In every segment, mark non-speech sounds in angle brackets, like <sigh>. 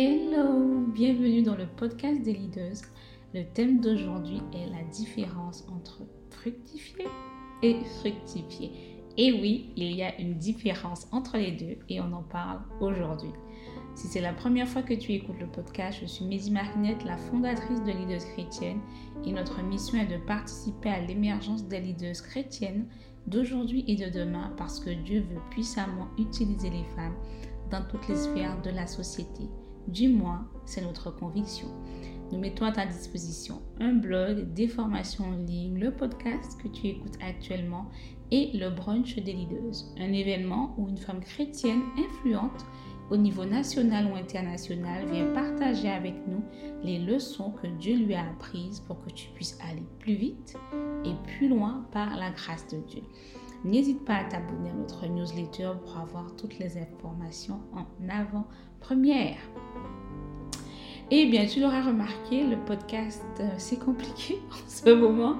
Hello, bienvenue dans le podcast des leaders. Le thème d'aujourd'hui est la différence entre fructifier et fructifier. Et oui, il y a une différence entre les deux et on en parle aujourd'hui. Si c'est la première fois que tu écoutes le podcast, je suis Mézi Marinette, la fondatrice de Leaders Chrétiennes et notre mission est de participer à l'émergence des leaders chrétiennes d'aujourd'hui et de demain parce que Dieu veut puissamment utiliser les femmes dans toutes les sphères de la société. Du moins, c'est notre conviction. Nous mettons à ta disposition un blog, des formations en ligne, le podcast que tu écoutes actuellement et le brunch des leaders, un événement où une femme chrétienne influente au niveau national ou international vient partager avec nous les leçons que Dieu lui a apprises pour que tu puisses aller plus vite et plus loin par la grâce de Dieu. N'hésite pas à t'abonner à notre newsletter pour avoir toutes les informations en avant-première. Eh bien, tu l'auras remarqué, le podcast, euh, c'est compliqué <laughs> en ce moment,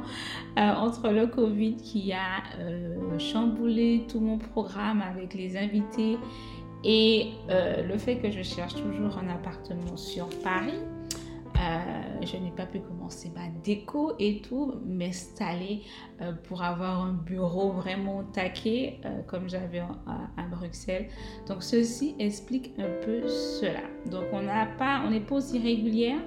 euh, entre le Covid qui a euh, chamboulé tout mon programme avec les invités et le fait que je cherche toujours un appartement sur Paris. Euh, je n'ai pas pu commencer ma déco et tout, m'installer euh, pour avoir un bureau vraiment taqué euh, comme j'avais à, Bruxelles. Donc ceci explique un peu cela. Donc on pas, on n'est pas aussi régulière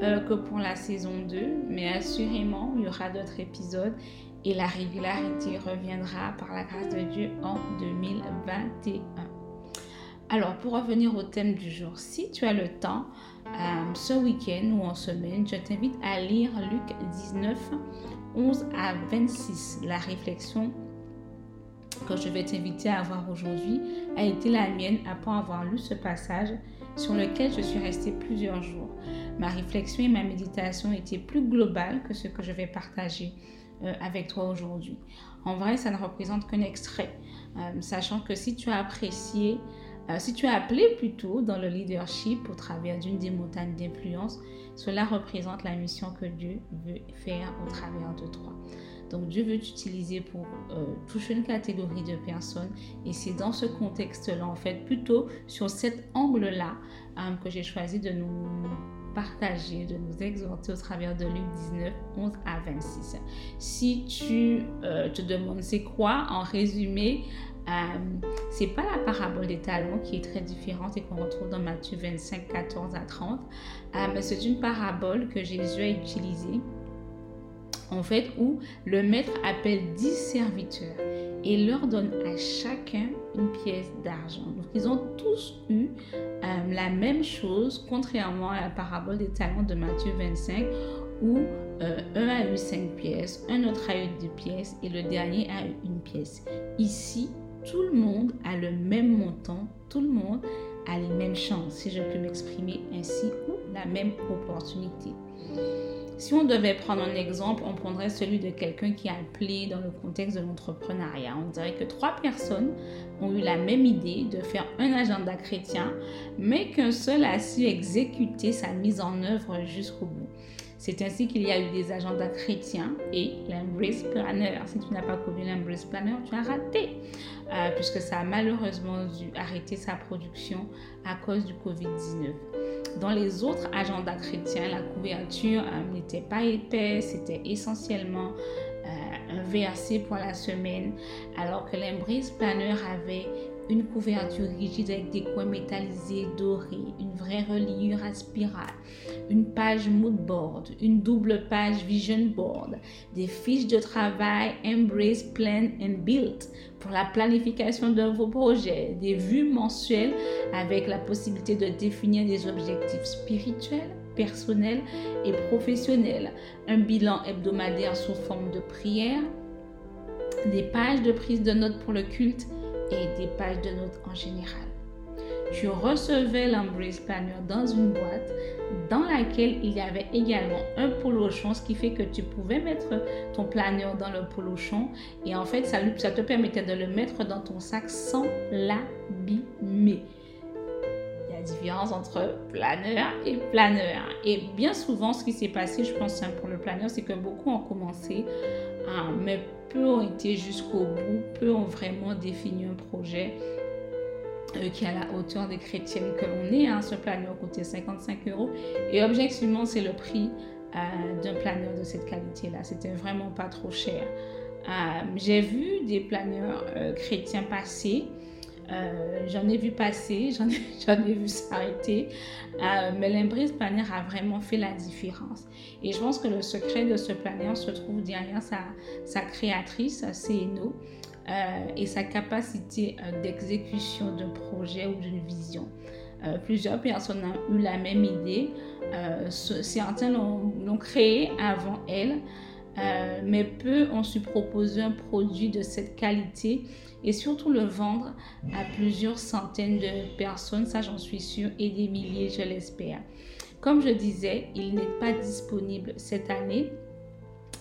que pour la saison 2, mais assurément il y aura d'autres épisodes et la régularité reviendra par la grâce de Dieu en 2021. Alors pour revenir au thème du jour, si tu as le temps, euh, ce week-end ou en semaine, je t'invite à lire Luc 19, 11 à 26. La réflexion que je vais t'inviter à avoir aujourd'hui a été la mienne après avoir lu ce passage sur lequel je suis restée plusieurs jours. Ma réflexion et ma méditation étaient plus globales que ce que je vais partager euh, avec toi aujourd'hui. En vrai, ça ne représente qu'un extrait, euh, sachant que si tu as apprécié euh, si tu es appelé plutôt dans le leadership au travers d'une des montagnes d'influence, cela représente la mission que Dieu veut faire au travers de toi. Donc Dieu veut t'utiliser pour euh, toucher une catégorie de personnes et c'est dans ce contexte-là, en fait, plutôt sur cet angle-là euh, que j'ai choisi de nous partager, de nous exhorter au travers de Luc 19, 11 à 26. Si tu te demandes c'est quoi, en résumé, euh, c'est pas la parabole des talons qui est très différente et qu'on retrouve dans Matthieu 25, 14 à 30, euh, mais c'est une parabole que Jésus a utilisée en fait où le maître appelle 10 serviteurs et leur donne à chacun une pièce d'argent. Donc ils ont tous eu euh, la même chose, contrairement à la parabole des talents de Matthieu 25 où un a eu 5 pièces, un autre a eu 2 pièces et le dernier a eu une pièce. Ici, tout le monde a le même montant, tout le monde a les mêmes chances, si je peux m'exprimer ainsi, ou la même opportunité. Si on devait prendre un exemple, on prendrait celui de quelqu'un qui a appelé dans le contexte de l'entrepreneuriat. On dirait que trois personnes ont eu la même idée de faire un agenda chrétien, mais qu'un seul a su exécuter sa mise en œuvre jusqu'au bout. C'est ainsi qu'il y a eu des agendas chrétiens et l'Embrace Planner. Si tu n'as pas connu l'Embrace Planner, tu as raté, euh, puisque ça a malheureusement dû arrêter sa production à cause du Covid-19. Dans les autres agendas chrétiens, la couverture euh, n'était pas épaisse, c'était essentiellement euh, un verset pour la semaine, alors que l'Embrace Planner avait une couverture rigide avec des coins métallisés dorés, une vraie reliure à spirale, une page moodboard, une double page vision board, des fiches de travail Embrace Plan and Build pour la planification de vos projets, des vues mensuelles avec la possibilité de définir des objectifs spirituels, personnels et professionnels, un bilan hebdomadaire sous forme de prière, des pages de prise de notes pour le culte et des pages de notes en général. Tu recevais l'Embrace Planner dans une boîte dans laquelle il y avait également un polochon, ce qui fait que tu pouvais mettre ton planeur dans le polochon et en fait ça, te permettait de le mettre dans ton sac sans l'abîmer. Il y a différence entre planeur et planeur. Et bien souvent, ce qui s'est passé, je pense, pour le planeur, c'est que beaucoup ont commencé, à mais peu ont été jusqu'au bout, peu ont vraiment défini un projet qui est à la hauteur des chrétiennes que l'on est. Hein. Ce planeur coûtait 55 euros. Et objectivement, c'est le prix d'un planeur de cette qualité-là. C'était vraiment pas trop cher. J'ai vu des planeurs chrétiens passer euh, j'en ai vu passer, <laughs> j'en ai, vu s'arrêter, euh, mais l'Embrace Planner a vraiment fait la différence. Et je pense que le secret de ce planner se trouve derrière sa, créatrice, CNO, euh, et sa capacité d'exécution d'un projet ou d'une vision. plusieurs personnes ont eu la même idée, certains l'ont créé avant elle, mais peu ont su proposer un produit de cette qualité et surtout le vendre à plusieurs centaines de personnes, ça j'en suis sûre, et des milliers, je l'espère. Comme je disais, il n'est pas disponible cette année,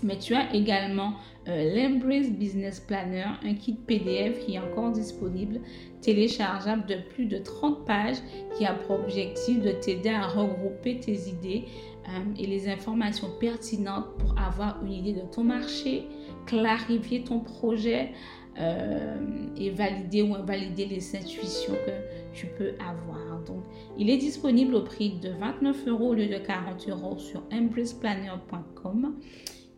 mais tu as également euh, l'Embrace Business Planner, un kit PDF qui est encore disponible, téléchargeable de plus de 30 pages, qui a pour objectif de t'aider à regrouper tes idées euh, et les informations pertinentes pour avoir une idée de ton marché, clarifier ton projet, euh, et valider ou invalider les intuitions que tu peux avoir. Donc, il est disponible au prix de 29 euros au lieu de 40 euros sur embraceplanner.com.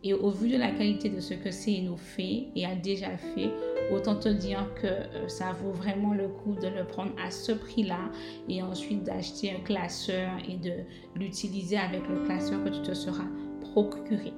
Et au vu de la qualité de ce que CNO fait et a déjà fait, autant te dire que euh, ça vaut vraiment le coup de le prendre à ce prix-là et ensuite d'acheter un classeur et de l'utiliser avec le classeur que tu te seras procuré.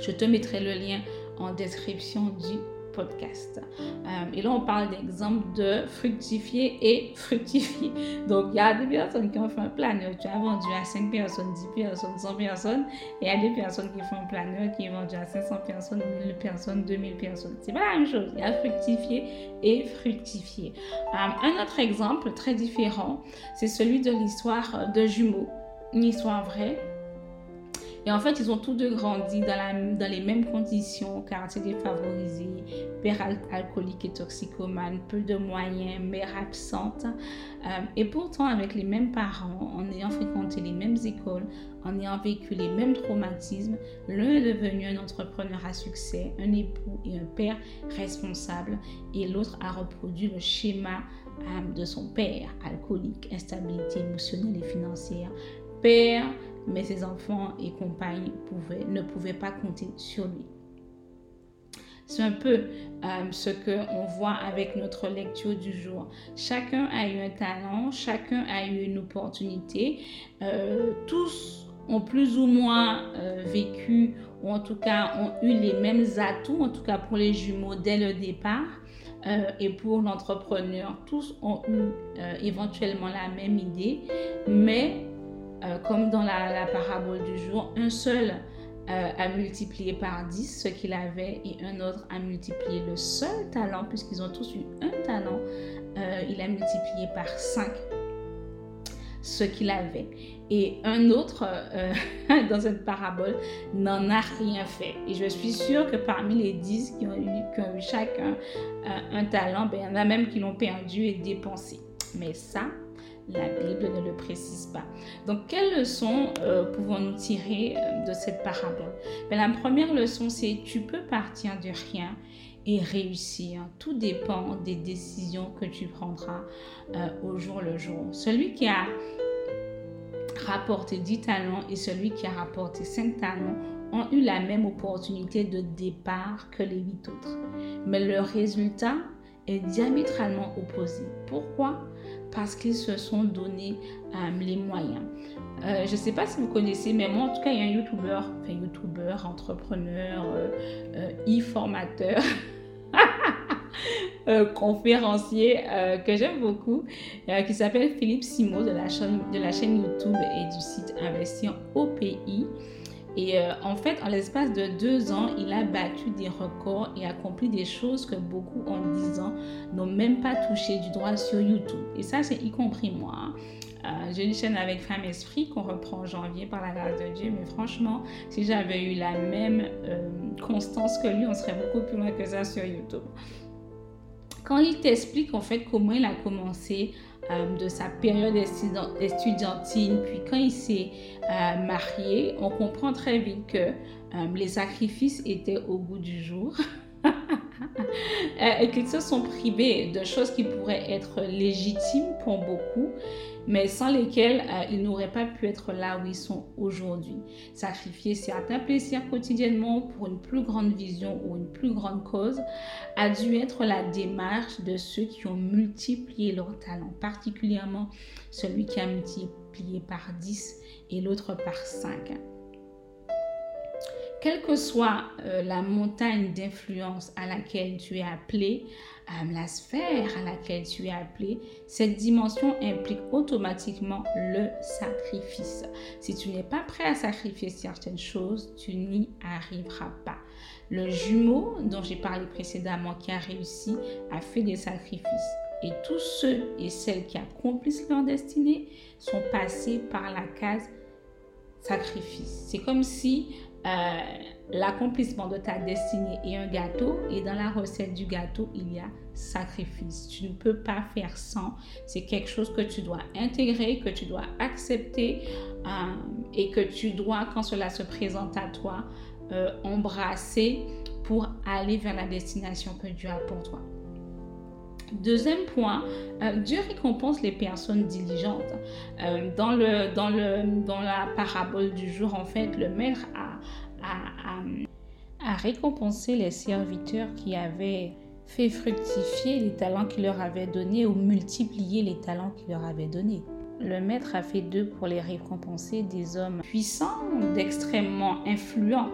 Je te mettrai le lien en description du podcast. Euh, et là, on parle d'exemple de fructifier et fructifier. Donc, il y a des personnes qui ont fait un planeur, tu as vendu à 5 personnes, 10 personnes, 100 personnes, et il y a des personnes qui font un planeur qui est vendu à 500 personnes, 1000 personnes, 2000 personnes. C'est pas la même chose. Il y a fructifier et fructifier. Euh, un autre exemple très différent, c'est celui de l'histoire de jumeaux. Une histoire vraie et en fait, ils ont tous deux grandi dans, les mêmes conditions, quartier défavorisé, père alcoolique et toxicomane, peu de moyens, mère absente. Euh, et pourtant, avec les mêmes parents, en ayant fréquenté les mêmes écoles, en ayant vécu les mêmes traumatismes, l'un est devenu un entrepreneur à succès, un époux et un père responsable, et l'autre a reproduit le schéma euh, de son père, alcoolique, instabilité émotionnelle et financière, père mais ses enfants et compagnes ne pouvaient pas compter sur lui. C'est un peu euh, ce qu'on voit avec notre lecture du jour. Chacun a eu un talent, chacun a eu une opportunité. Euh, tous ont plus ou moins euh, vécu, ou en tout cas ont eu les mêmes atouts, en tout cas pour les jumeaux dès le départ. et pour l'entrepreneur, tous ont eu éventuellement la même idée, mais euh, comme dans la, parabole du jour, un seul euh, a multiplié par 10 ce qu'il avait et un autre a multiplié le seul talent, puisqu'ils ont tous eu un talent, euh, il a multiplié par 5 ce qu'il avait. Et un autre, <laughs> dans cette parabole, n'en a rien fait. Et je suis sûre que parmi les 10 qui ont eu, qui ont eu chacun un talent, ben, il y en a même qui l'ont perdu et dépensé. Mais ça, la Bible ne le précise pas. Donc, quelles leçons euh, pouvons-nous tirer euh, de cette parabole? Ben, La première leçon, c'est tu peux partir de rien et réussir. Tout dépend des décisions que tu prendras euh, au jour le jour. Celui qui a rapporté 10 talents et celui qui a rapporté 5 talents ont eu la même opportunité de départ que les 8 autres. Mais le résultat est diamétralement opposé. Pourquoi? Parce qu'ils se sont donné euh, les moyens. Euh, je ne sais pas si vous connaissez, mais moi en tout cas, il y a un YouTuber, enfin YouTuber, entrepreneur, euh, e-formateur, <laughs> conférencier que j'aime beaucoup, qui s'appelle Philippe Simo de la, chaîne, YouTube et du site Investir au. Et euh, en fait, en l'espace de deux ans, il a battu des records et accompli des choses que beaucoup en dix ans n'ont même pas touché du droit sur YouTube. Et ça, c'est y compris moi. Hein. Euh, j'ai une chaîne avec Femme Esprit qu'on reprend en janvier par la grâce de Dieu. Mais franchement, si j'avais eu la même euh, constance que lui, on serait beaucoup plus loin que ça sur YouTube. Quand il t'explique en fait comment il a commencé euh, de sa période estudiantine, puis quand il s'est euh, marié, on comprend très vite que euh, les sacrifices étaient au bout du jour. <laughs> et qu'ils se sont privés de choses qui pourraient être légitimes pour beaucoup, mais sans lesquelles euh, ils n'auraient pas pu être là où ils sont aujourd'hui. Sacrifier certains plaisirs quotidiennement pour une plus grande vision ou une plus grande cause a dû être la démarche de ceux qui ont multiplié leurs talents, particulièrement celui qui a multiplié par 10 et l'autre par 5 quelle que soit euh, la montagne d'influence à laquelle tu es appelé, euh, la sphère à laquelle tu es appelé, cette dimension implique automatiquement le sacrifice. Si tu n'es pas prêt à sacrifier certaines choses, tu n'y arriveras pas. Le jumeau dont j'ai parlé précédemment qui a réussi a fait des sacrifices. Et tous ceux et celles qui accomplissent leur destinée sont passés par la case sacrifice. C'est comme si euh, l'accomplissement de ta destinée est un gâteau et dans la recette du gâteau, il y a sacrifice. Tu ne peux pas faire sans. C'est quelque chose que tu dois intégrer, que tu dois accepter euh, et que tu dois, quand cela se présente à toi, euh, embrasser pour aller vers la destination que Dieu a pour toi. Deuxième point, euh, Dieu récompense les personnes diligentes. Euh, dans, le, dans, le, dans la parabole du jour, en fait, le maître a, a, a, récompensé les serviteurs qui avaient fait fructifier les talents qu'il leur avait donnés ou multiplier les talents qu'il leur avait donnés. Le maître a fait d'eux pour les récompenser des hommes puissants, d'extrêmement influents.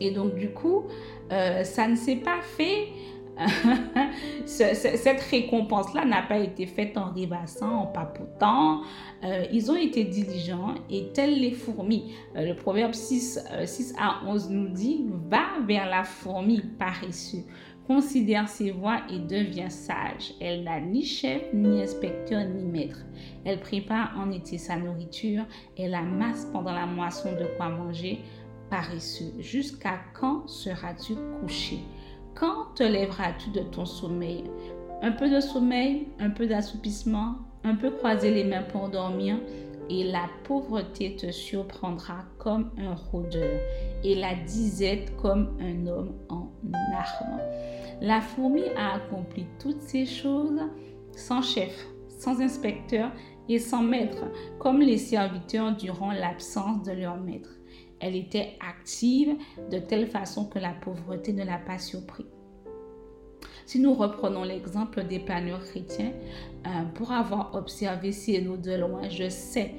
Et donc du coup, euh, ça ne s'est pas fait <laughs> cette récompense-là n'a pas été faite en rêvassant, en papotant. Euh, ils ont été diligents et tels les fourmis. Euh, le proverbe 6, 6 euh, à 11 nous dit, va vers la fourmi paressue. Considère ses voies et devient sage. Elle n'a ni chef, ni inspecteur, ni maître. Elle prépare en été sa nourriture. Elle amasse pendant la moisson de quoi manger. Paresseux. Jusqu'à quand seras-tu couché? Quand te lèveras-tu de ton sommeil? Un peu de sommeil, un peu d'assoupissement, un peu croiser les mains pour dormir et la pauvreté te surprendra comme un rôdeur et la disette comme un homme en armes. La fourmi a accompli toutes ces choses sans chef, sans inspecteur et sans maître, comme les serviteurs durant l'absence de leur maître. Elle était active de telle façon que la pauvreté ne l'a pas surpris. Si nous reprenons l'exemple des planeurs chrétiens, euh, pour avoir observé Cyrano de loin, je sais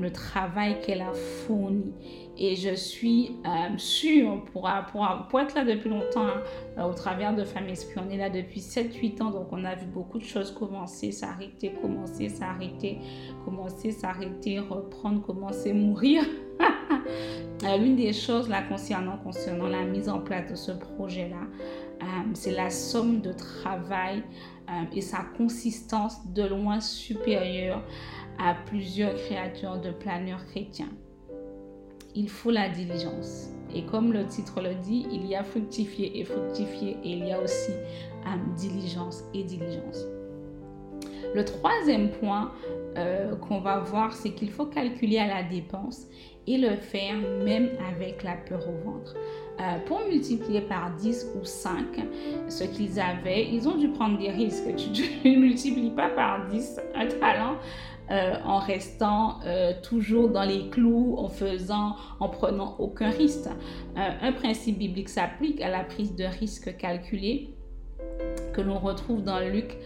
le travail qu'elle a fourni. Et je suis euh, sûre, pour, pour, être là depuis longtemps, hein, au travers de Femmes Esprit, on est là depuis 7-8 ans, donc on a vu beaucoup de choses commencer, s'arrêter, commencer, s'arrêter, commencer, s'arrêter, reprendre, commencer, mourir. <laughs> L'une des choses là concernant, concernant la mise en place de ce projet-là, euh, c'est la somme de travail euh, et sa consistance de loin supérieure à plusieurs créatures de planeurs chrétiens. Il faut la diligence. Et comme le titre le dit, il y a fructifier et fructifier et il y a aussi euh, diligence et diligence. Le troisième point qu'on va voir, c'est qu'il faut calculer à la dépense et le faire même avec la peur au ventre. Euh, pour multiplier par 10 ou 5 ce qu'ils avaient, ils ont dû prendre des risques. Tu <laughs> ne multiplies pas par 10 un talent euh, en restant euh, toujours dans les clous, en faisant, en prenant aucun risque. un principe biblique s'applique à la prise de risque calculée que l'on retrouve dans Luc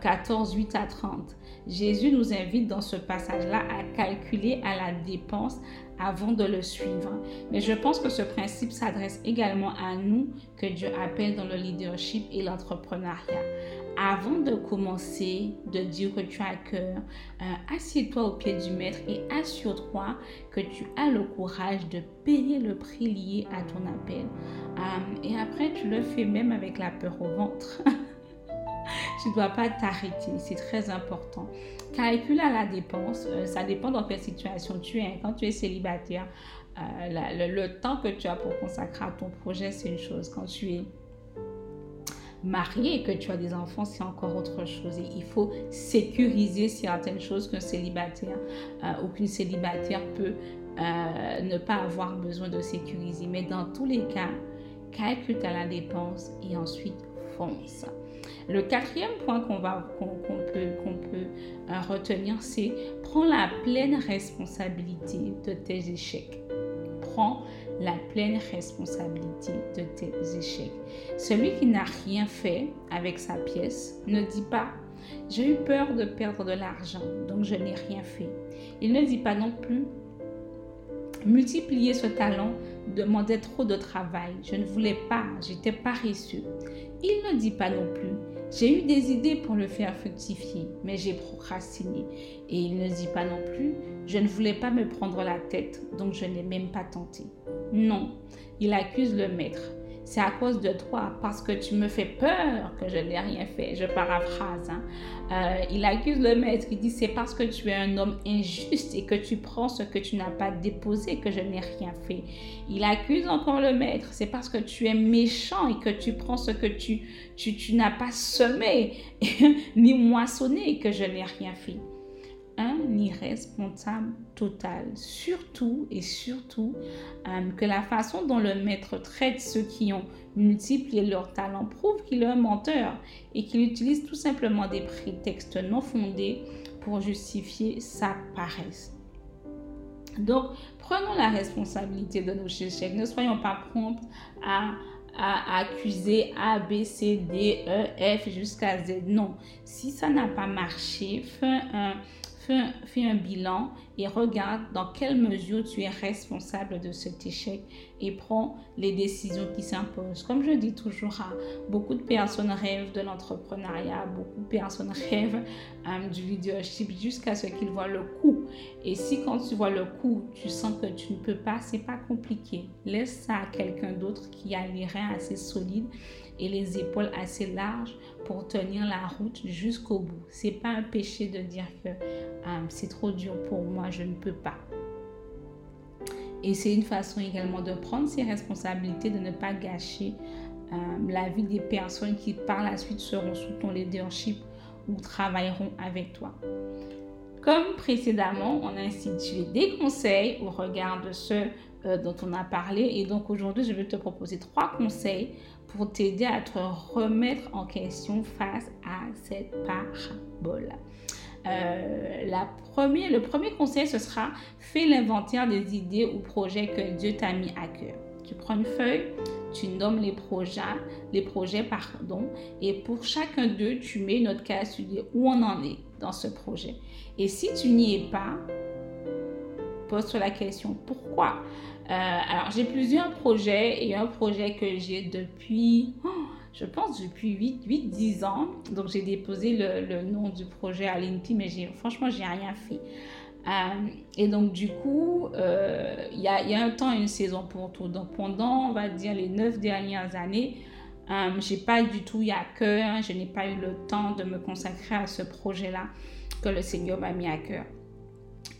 14, 8 à 30. Jésus nous invite dans ce passage-là à calculer à la dépense avant de le suivre. Mais je pense que ce principe s'adresse également à nous que Dieu appelle dans le leadership et l'entrepreneuriat. Avant de commencer, de dire que tu as cœur, euh, assieds-toi au pied du maître et assure-toi que tu as le courage de payer le prix lié à ton appel. Euh, et après, tu le fais même avec la peur au ventre. <laughs> tu ne dois pas t'arrêter, c'est très important. Calcule à la dépense, euh, ça dépend dans quelle situation tu es. Quand tu es célibataire, euh, le, temps que tu as pour consacrer à ton projet, c'est une chose. Quand tu es marié et que tu as des enfants, c'est encore autre chose. il faut sécuriser certaines choses qu'un célibataire euh, ou qu'une célibataire peut ne pas avoir besoin de sécuriser. Mais dans tous les cas, calcule ta la dépense et ensuite fonce. Le quatrième point qu'on peut, peut euh, retenir, c'est prends la pleine responsabilité de tes échecs. Prends la pleine responsabilité de tes échecs. Celui qui n'a rien fait avec sa pièce ne dit pas j'ai eu peur de perdre de l'argent, donc je n'ai rien fait. Il ne dit pas non plus multiplier ce talent demandait trop de travail. Je ne voulais pas, j'étais paresseux. Il ne dit pas non plus j'ai eu des idées pour le faire fructifier, mais j'ai procrastiné. Et il ne dit pas non plus je ne voulais pas me prendre la tête, donc je n'ai même pas tenté. Non, il accuse le maître c'est à cause de toi, parce que tu me fais peur que je n'ai rien fait. Je paraphrase. Hein. Euh, il accuse le maître, il dit, c'est parce que tu es un homme injuste et que tu prends ce que tu n'as pas déposé que je n'ai rien fait. Il accuse encore le maître, c'est parce que tu es méchant et que tu prends ce que tu, tu, tu n'as pas semé <laughs> ni moissonné que je n'ai rien fait un irresponsable total. Surtout et surtout euh, que la façon dont le maître traite ceux qui ont multiplié leur talent prouve qu'il est un menteur et qu'il utilise tout simplement des prétextes non fondés pour justifier sa paresse. Donc, prenons la responsabilité de nos échecs. Ne soyons pas prompts à à accuser A, B, C, D, E, F jusqu'à Z. Non, si ça n'a pas marché, un, fais, un bilan et regarde dans quelle mesure tu es responsable de cet échec et prends les décisions qui s'imposent. Comme je dis toujours, beaucoup de personnes rêvent de l'entrepreneuriat, beaucoup de personnes rêvent euh, du leadership jusqu'à ce qu'ils voient le coût. Et si quand tu vois le coût, tu sens que tu ne peux pas, c'est pas compliqué. Laisse ça à quelqu'un d'autre qui a les reins assez solides et les épaules assez larges pour tenir la route jusqu'au bout. C'est pas un péché de dire que euh, c'est trop dur pour moi, je ne peux pas. Et c'est une façon également de prendre ses responsabilités, de ne pas gâcher euh, la vie des personnes qui par la suite seront sous ton leadership ou travailleront avec toi. Comme précédemment, on a institué des conseils au regard de ceux euh, dont on a parlé. Et donc aujourd'hui, je vais te proposer trois conseils pour t'aider à te remettre en question face à cette parabole. Euh, le premier conseil, ce sera fais l'inventaire des idées ou projets que Dieu t'a mis à cœur. Tu prends une feuille, tu nommes les projets, les projets pardon, et pour chacun d'eux, tu mets une autre case, tu dis où on en est dans ce projet. Et si tu n'y es pas, pose-toi la question pourquoi? Euh, alors, j'ai plusieurs projets et un projet que j'ai depuis, oh, je pense, depuis 8-10 ans. Donc, j'ai déposé le, nom du projet à l'INPI, mais franchement, j'ai rien fait. Euh, et donc, du coup, euh, il y, a, y, a, un temps et une saison pour tout. Donc, pendant, on va dire, les 9 dernières années, euh, j'ai pas du tout eu à cœur, je n'ai pas eu le temps de me consacrer à ce projet-là que le Seigneur m'a mis à cœur.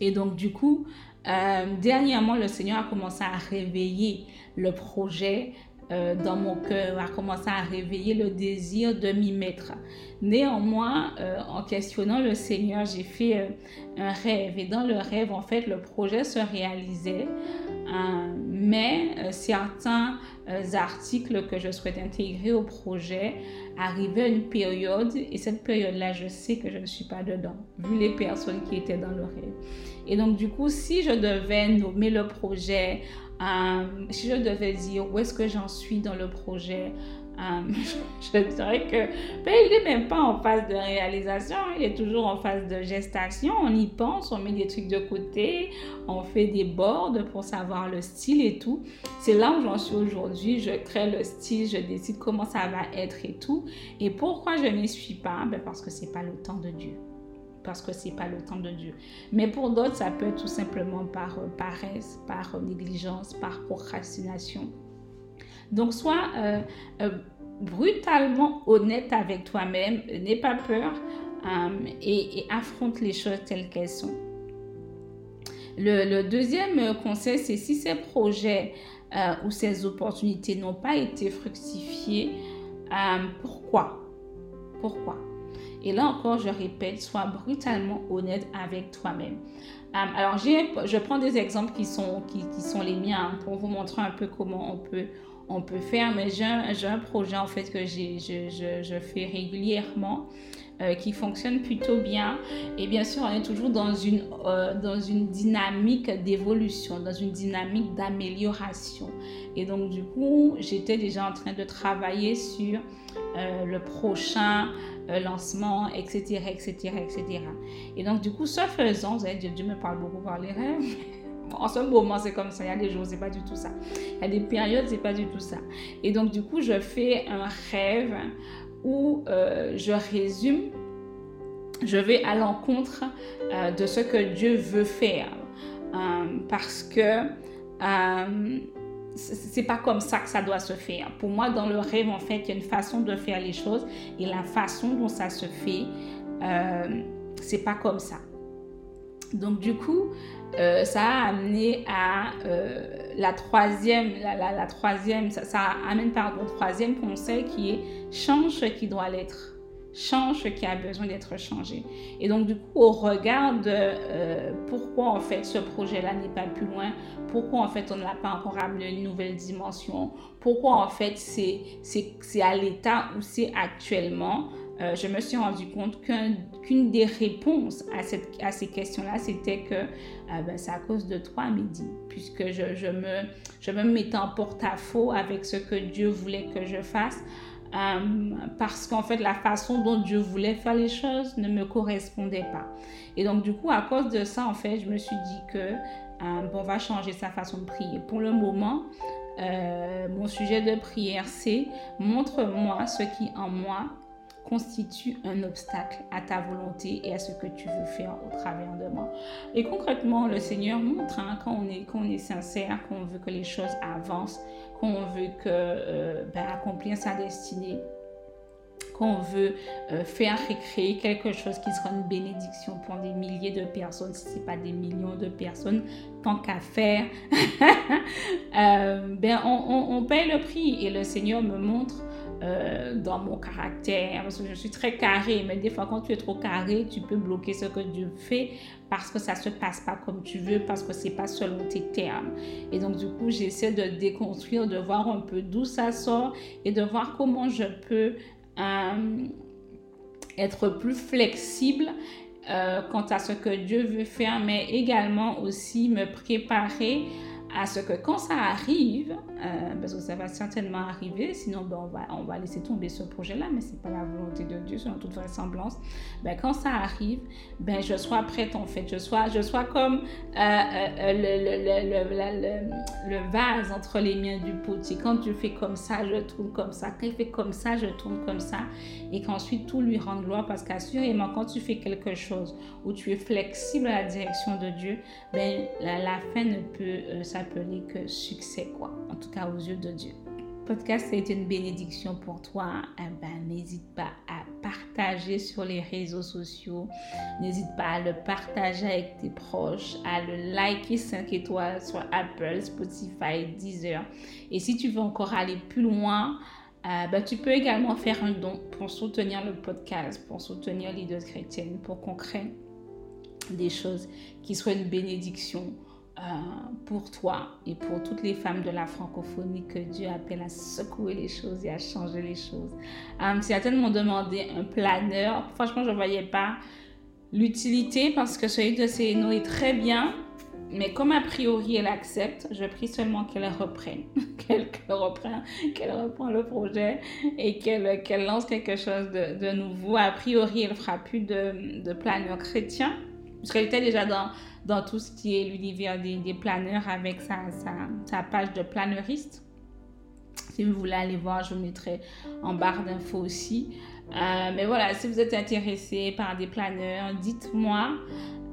Et donc, du coup, euh, dernièrement, le Seigneur a commencé à réveiller le projet euh, dans mon cœur, a commencé à réveiller le désir de m'y mettre. Néanmoins, euh, en questionnant le Seigneur, j'ai fait un rêve. Et dans le rêve, en fait, le projet se réalisait. mais certains articles que je souhaite intégrer au projet arrivaient à une période. Et cette période-là, je sais que je ne suis pas dedans, vu les personnes qui étaient dans le rêve. Et donc, du coup, si je devais nommer le projet, euh, si je devais dire où est-ce que j'en suis dans le projet, euh, <laughs> je dirais que ben, il n'est même pas en phase de réalisation, il est toujours en phase de gestation. On y pense, on met des trucs de côté, on fait des boards pour savoir le style et tout. C'est là où j'en suis aujourd'hui. Je crée le style, je décide comment ça va être et tout. Et pourquoi je n'y suis pas? Ben Parce que c'est pas le temps de Dieu parce que c'est pas le temps de Dieu. Mais pour d'autres, ça peut être tout simplement par euh, paresse, par euh, négligence, par procrastination. Donc, sois euh, brutalement honnête avec toi-même, n'aie pas peur et, affronte les choses telles qu'elles sont. Le, deuxième conseil, c'est si ces projets ou ces opportunités n'ont pas été fructifiées, pourquoi? Pourquoi? Et là encore, je répète, sois brutalement honnête avec toi-même. Euh, alors, je prends des exemples qui sont, les miens pour vous montrer un peu comment on peut, faire, mais j'ai un, projet en fait que je, fais régulièrement. Euh, qui fonctionne plutôt bien. Et bien sûr, on est toujours dans une, euh, dans une dynamique d'évolution, dans une dynamique d'amélioration. Et donc, du coup, j'étais déjà en train de travailler sur le prochain lancement, etc., etc., etc. Et donc, du coup, ce faisant, vous allez dire, Dieu me parle beaucoup par les rêves. <laughs> En ce moment, c'est comme ça. Il y a des jours, c'est pas du tout ça. Il y a des périodes, c'est pas du tout ça. Et donc, du coup, je fais un rêve où euh, je résume, je vais à l'encontre euh, de ce que Dieu veut faire. Euh, parce que c'est pas comme ça que ça doit se faire. Pour moi, dans le rêve, en fait, il y a une façon de faire les choses et la façon dont ça se fait, c'est pas comme ça. Donc, du coup, ça a amené à la troisième, la, troisième, ça, ça, amène pardon, troisième conseil qui est change ce qui doit l'être. Change ce qui a besoin d'être changé. Et donc, du coup, au regard de euh, pourquoi, en fait, ce projet-là n'est pas plus loin, pourquoi, en fait, on ne l'a pas encore amené une nouvelle dimension, pourquoi, en fait, c'est à l'état où c'est actuellement, euh, je me suis rendu compte qu'une des réponses à, cette, à ces questions-là, c'était que euh, ben, c'est à cause de toi, Midi, puisque je, je, me, je me mettais en porte-à-faux avec ce que Dieu voulait que je fasse. Euh, parce qu'en fait, la façon dont Dieu voulait faire les choses ne me correspondait pas. Et donc, du coup, à cause de ça, en fait, je me suis dit que, bon, on va changer sa façon de prier. Pour le moment, mon sujet de prière, c'est montre-moi ce qui en moi constitue un obstacle à ta volonté et à ce que tu veux faire au travers de moi. Et concrètement, le Seigneur montre hein, quand, on est, quand on est sincère, qu'on veut que les choses avancent, qu'on veut que, euh, ben, accomplir sa destinée, qu'on veut euh, faire et créer quelque chose qui sera une bénédiction pour des milliers de personnes, si ce n'est pas des millions de personnes, tant qu'à faire, <laughs> euh, ben on, on, paye le prix et le Seigneur me montre euh, dans mon caractère, parce que je suis très carré, mais des fois quand tu es trop carré, tu peux bloquer ce que Dieu fait parce que ça se passe pas comme tu veux, parce que c'est pas selon tes termes. Et donc du coup, j'essaie de déconstruire, de voir un peu d'où ça sort et de voir comment je peux euh, être plus flexible euh, quant à ce que Dieu veut faire, mais également aussi me préparer à ce que quand ça arrive, euh, parce que ça va certainement arriver, sinon ben, on, va, on va laisser tomber ce projet-là, mais ce n'est pas la volonté de Dieu, selon toute vraisemblance. Ben, quand ça arrive, ben, je sois prête en fait, je sois, je sois comme euh, euh, le, le, le, vase entre les mains du potier. Quand tu fais comme ça, je tourne comme ça. Quand il fait comme ça, je tourne comme ça. Et qu'ensuite tout lui rend gloire, parce qu'assurément, quand tu fais quelque chose où tu es flexible à la direction de Dieu, ben, la, la fin ne peut s'appeler que succès, quoi. En tout cas aux yeux de Dieu. Podcast été une bénédiction pour toi. Eh ben, n'hésite pas à partager sur les réseaux sociaux. N'hésite pas à le partager avec tes proches, à le liker 5 étoiles sur Apple, Spotify, Deezer. Et si tu veux encore aller plus loin, euh, ben, tu peux également faire un don pour soutenir le podcast, pour soutenir Leaders chrétiennes, pour qu'on crée des choses qui soient une bénédiction euh, pour toi et pour toutes les femmes de la francophonie que Dieu appelle à secouer les choses et à changer les choses. Um, si tellement demandé un planeur, franchement, je ne voyais pas l'utilité parce que celui de Céno est très bien, mais comme a priori elle accepte, je prie seulement qu'elle reprenne, <laughs> qu'elle reprenne, qu'elle reprenne le projet et qu'elle lance quelque chose de, nouveau. A priori, elle fera plus de, de planeur chrétien, parce qu'elle était déjà dans dans tout ce qui est l'univers des, planeurs avec sa, sa, sa, page de planeuriste. Si vous voulez aller voir, je vous mettrai en barre d'infos aussi. Euh, mais voilà, si vous êtes intéressé par des planeurs, dites-moi.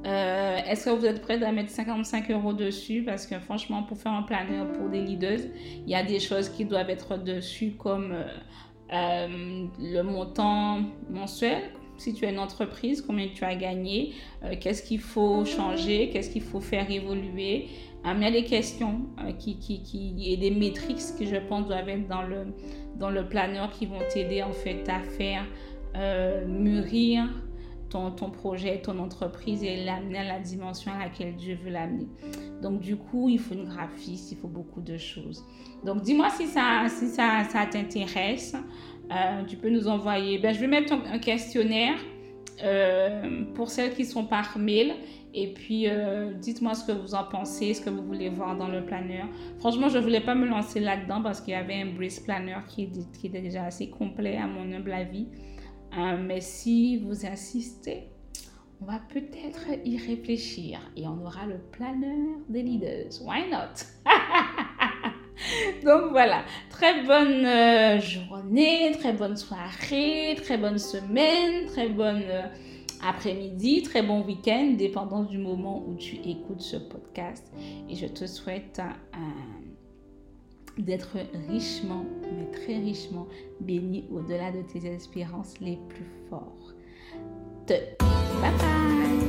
Euh, est-ce que vous êtes prêt à mettre 55 euros dessus? Parce que franchement, pour faire un planeur pour des leaders, il y a des choses qui doivent être dessus comme euh, le montant mensuel, si tu es une entreprise, combien tu as gagné, euh, qu'est-ce qu'il faut changer, qu'est-ce qu'il faut faire évoluer. Euh, il y a des questions euh, qui, qui, qui, et des métriques que je pense doivent être dans le, dans le planeur qui vont t'aider en fait à faire mûrir ton, ton projet, ton entreprise et l'amener à la dimension à laquelle Dieu veut l'amener. Donc, du coup, il faut une graphiste, il faut beaucoup de choses. Donc, dis-moi si ça, si ça, ça t'intéresse. Euh, tu peux nous envoyer. Ben, je vais mettre un questionnaire euh, pour celles qui sont par mail. Et puis, euh, dites-moi ce que vous en pensez, ce que vous voulez voir dans le planeur. Franchement, je ne voulais pas me lancer là-dedans parce qu'il y avait un Breeze Planner qui, qui, était déjà assez complet à mon humble avis. mais si vous insistez, on va peut-être y réfléchir et on aura le planeur des leaders. Why not? <laughs> Donc voilà, très bonne euh, journée, très bonne soirée, très bonne semaine, très bonne euh, après-midi, très bon week-end, dépendant du moment où tu écoutes ce podcast. Et je te souhaite d'être richement, mais très richement béni au-delà de tes espérances les plus fortes. Bye bye